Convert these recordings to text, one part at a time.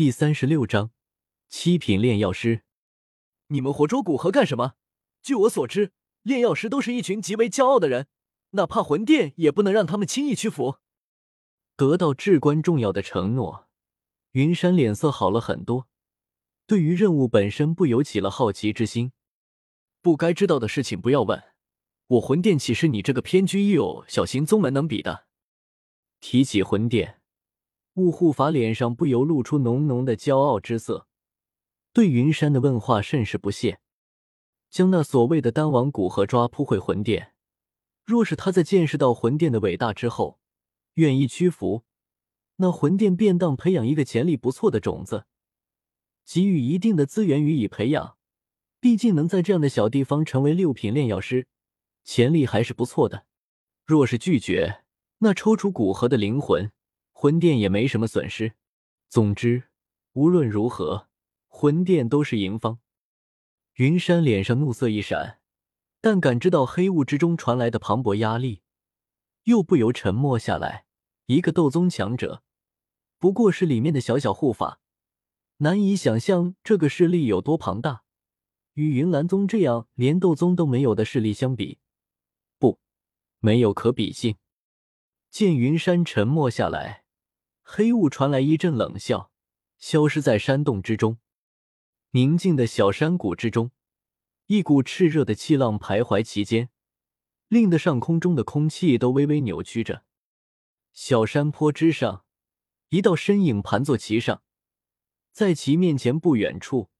第三十六章七品炼药师。你们活捉古河干什么？据我所知，炼药师都是一群极为骄傲的人，哪怕魂殿也不能让他们轻易屈服。得到至关重要的承诺，云山脸色好了很多，对于任务本身不由起了好奇之心。不该知道的事情不要问，我魂殿岂是你这个偏居一隅小型宗门能比的？提起魂殿，雾护法脸上不由露出浓浓的骄傲之色，对云山的问话甚是不屑。将那所谓的丹王古河抓扑回魂殿，若是他在见识到魂殿的伟大之后，愿意屈服，那魂殿便当培养一个潜力不错的种子，给予一定的资源予以培养。毕竟能在这样的小地方成为六品炼药师，潜力还是不错的。若是拒绝，那抽出古河的灵魂，魂殿也没什么损失。总之，无论如何，魂殿都是赢方。云山脸上怒色一闪，但感知到黑雾之中传来的磅礴压力，又不由沉默下来。一个斗宗强者，不过是里面的小小护法，难以想象这个势力有多庞大。与云岚宗这样连斗宗都没有的势力相比，不，没有可比性。见云山沉默下来，黑雾传来一阵冷笑，消失在山洞之中。宁静的小山谷之中，一股炽热的气浪徘徊其间，令得上空中的空气都微微扭曲着。小山坡之上，一道身影盘坐其上，在其面前不远处，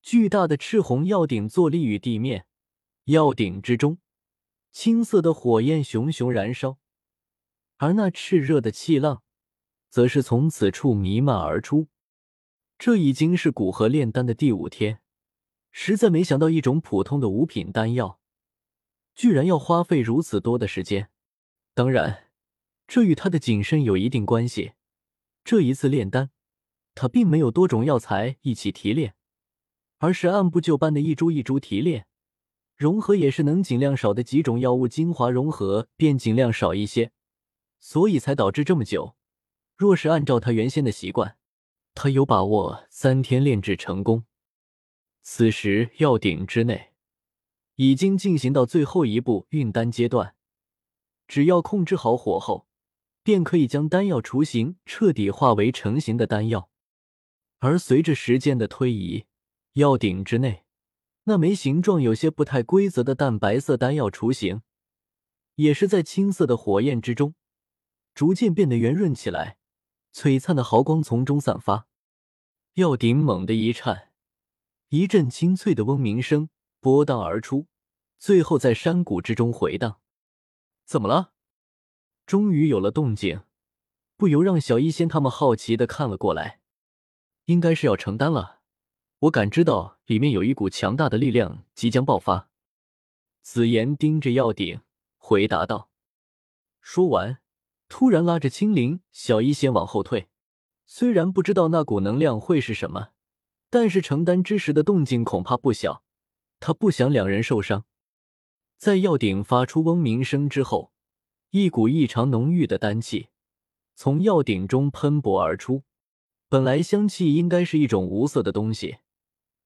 巨大的赤红药鼎坐立于地面，药鼎之中，青色的火焰熊熊燃烧，而那炽热的气浪，则是从此处弥漫而出。这已经是古河炼丹的第五天，实在没想到，一种普通的五品丹药，居然要花费如此多的时间。当然。这与他的谨慎有一定关系。这一次炼丹，他并没有多种药材一起提炼，而是按部就班的一株一株提炼，融合也是能尽量少的几种药物精华融合便尽量少一些，所以才导致这么久。若是按照他原先的习惯，他有把握三天炼制成功。此时药鼎之内已经进行到最后一步运丹阶段，只要控制好火候。便可以将丹药雏形彻底化为成型的丹药，而随着时间的推移，药鼎之内那枚形状有些不太规则的淡白色丹药雏形，也是在青色的火焰之中逐渐变得圆润起来，璀璨的毫光从中散发。药鼎猛地一颤，一阵清脆的嗡鸣声波荡而出，最后在山谷之中回荡。怎么了？终于有了动静，不由让小医仙他们好奇的看了过来。应该是要成丹了，我感知到里面有一股强大的力量即将爆发。紫妍盯着药鼎回答道。说完，突然拉着青灵、小医仙往后退。虽然不知道那股能量会是什么，但是承担之时的动静恐怕不小。他不想两人受伤。在药鼎发出嗡鸣声之后。一股异常浓郁的丹气从药鼎中喷薄而出。本来香气应该是一种无色的东西，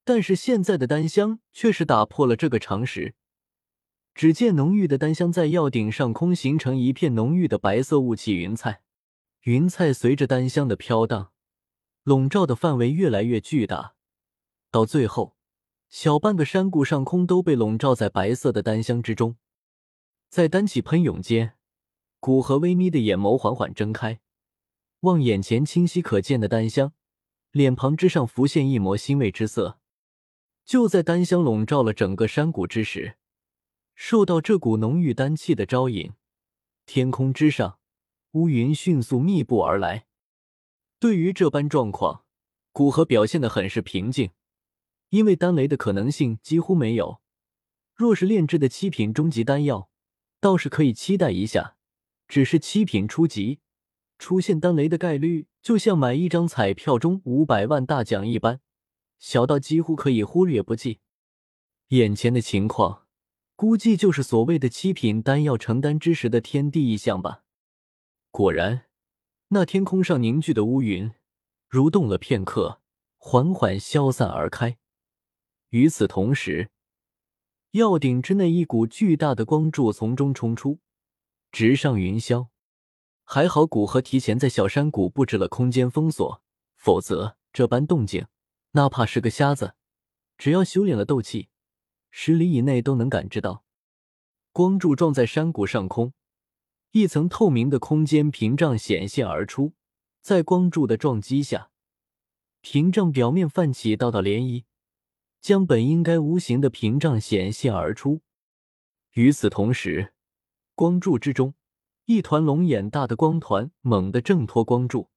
但是现在的丹香却是打破了这个常识。只见浓郁的丹香在药鼎上空形成一片浓郁的白色雾气云彩，云彩随着丹香的飘荡，笼罩的范围越来越巨大，到最后，小半个山谷上空都被笼罩在白色的丹香之中。在丹气喷涌间。古河微眯的眼眸缓缓睁开，望眼前清晰可见的丹香，脸庞之上浮现一抹欣慰之色。就在丹香笼罩了整个山谷之时，受到这股浓郁丹气的招引，天空之上乌云迅速密布而来。对于这般状况，古河表现的很是平静，因为丹雷的可能性几乎没有。若是炼制的七品终极丹药，倒是可以期待一下。只是七品初级出现丹雷的概率，就像买一张彩票中五百万大奖一般，小到几乎可以忽略不计。眼前的情况，估计就是所谓的七品丹药成丹之时的天地异象吧。果然，那天空上凝聚的乌云，蠕动了片刻，缓缓消散而开。与此同时，药鼎之内一股巨大的光柱从中冲出，直上云霄。还好古河提前在小山谷布置了空间封锁，否则这般动静，哪怕是个瞎子，只要修炼了斗气，十里以内都能感知到。光柱撞在山谷上空，一层透明的空间屏障显现而出，在光柱的撞击下，屏障表面泛起道道涟漪。将本应该无形的屏障显现而出。与此同时，光柱之中，一团龙眼大的光团猛地挣脱光柱，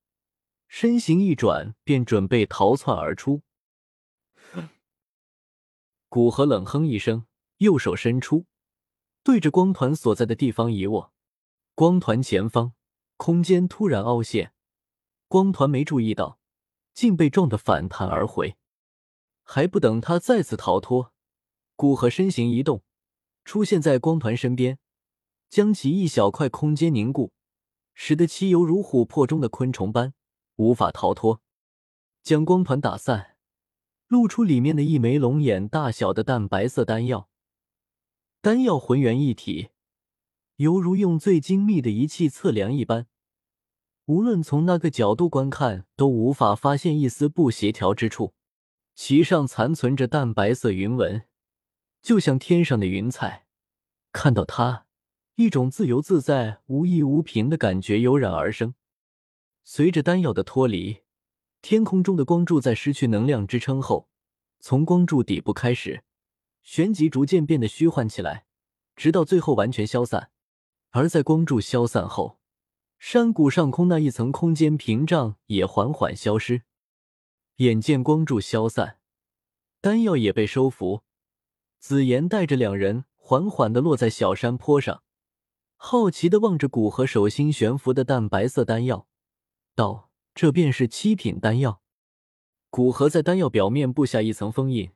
身形一转，便准备逃窜而出。古河冷哼一声，右手伸出，对着光团所在的地方一握，光团前方空间突然凹陷，光团没注意到，竟被撞得反弹而回。还不等他再次逃脱，古河身形一动，出现在光团身边，将其一小块空间凝固，使得其犹如琥珀中的昆虫般无法逃脱。将光团打散，露出里面的一枚龙眼大小的淡白色丹药。丹药浑圆一体，犹如用最精密的仪器测量一般，无论从那个角度观看，都无法发现一丝不协调之处。其上残存着淡白色云纹，就像天上的云彩。看到它，一种自由自在、无依无凭的感觉油然而生。随着丹药的脱离，天空中的光柱在失去能量支撑后，从光柱底部开始旋即逐渐变得虚幻起来，直到最后完全消散。而在光柱消散后，山谷上空那一层空间屏障也缓缓消失。眼见光柱消散，丹药也被收服，紫妍带着两人缓缓的落在小山坡上，好奇的望着古河手心悬浮的淡白色丹药，道：“这便是七品丹药。”古河在丹药表面布下一层封印，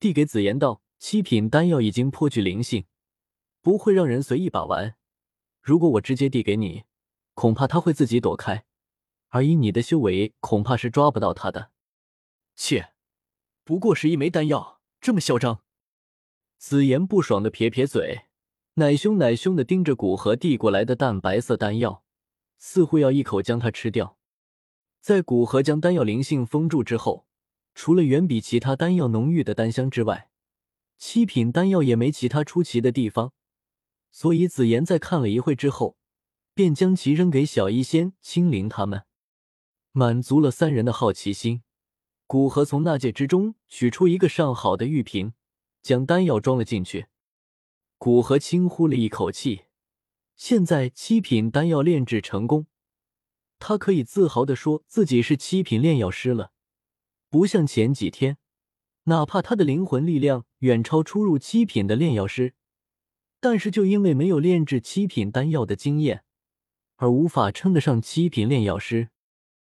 递给紫妍道：“七品丹药已经颇具灵性，不会让人随意把玩。如果我直接递给你，恐怕他会自己躲开，而以你的修为，恐怕是抓不到他的。”切，不过是一枚丹药，这么嚣张！紫妍不爽的撇撇嘴，奶凶奶凶的盯着古河递过来的淡白色丹药，似乎要一口将它吃掉。在古河将丹药灵性封住之后，除了远比其他丹药浓郁的丹香之外，七品丹药也没其他出奇的地方。所以紫妍在看了一会之后，便将其扔给小医仙、青灵他们，满足了三人的好奇心。古河从纳戒之中取出一个上好的玉瓶，将丹药装了进去。古河轻呼了一口气，现在七品丹药炼制成功，他可以自豪的说自己是七品炼药师了。不像前几天，哪怕他的灵魂力量远超出入七品的炼药师，但是就因为没有炼制七品丹药的经验，而无法称得上七品炼药师。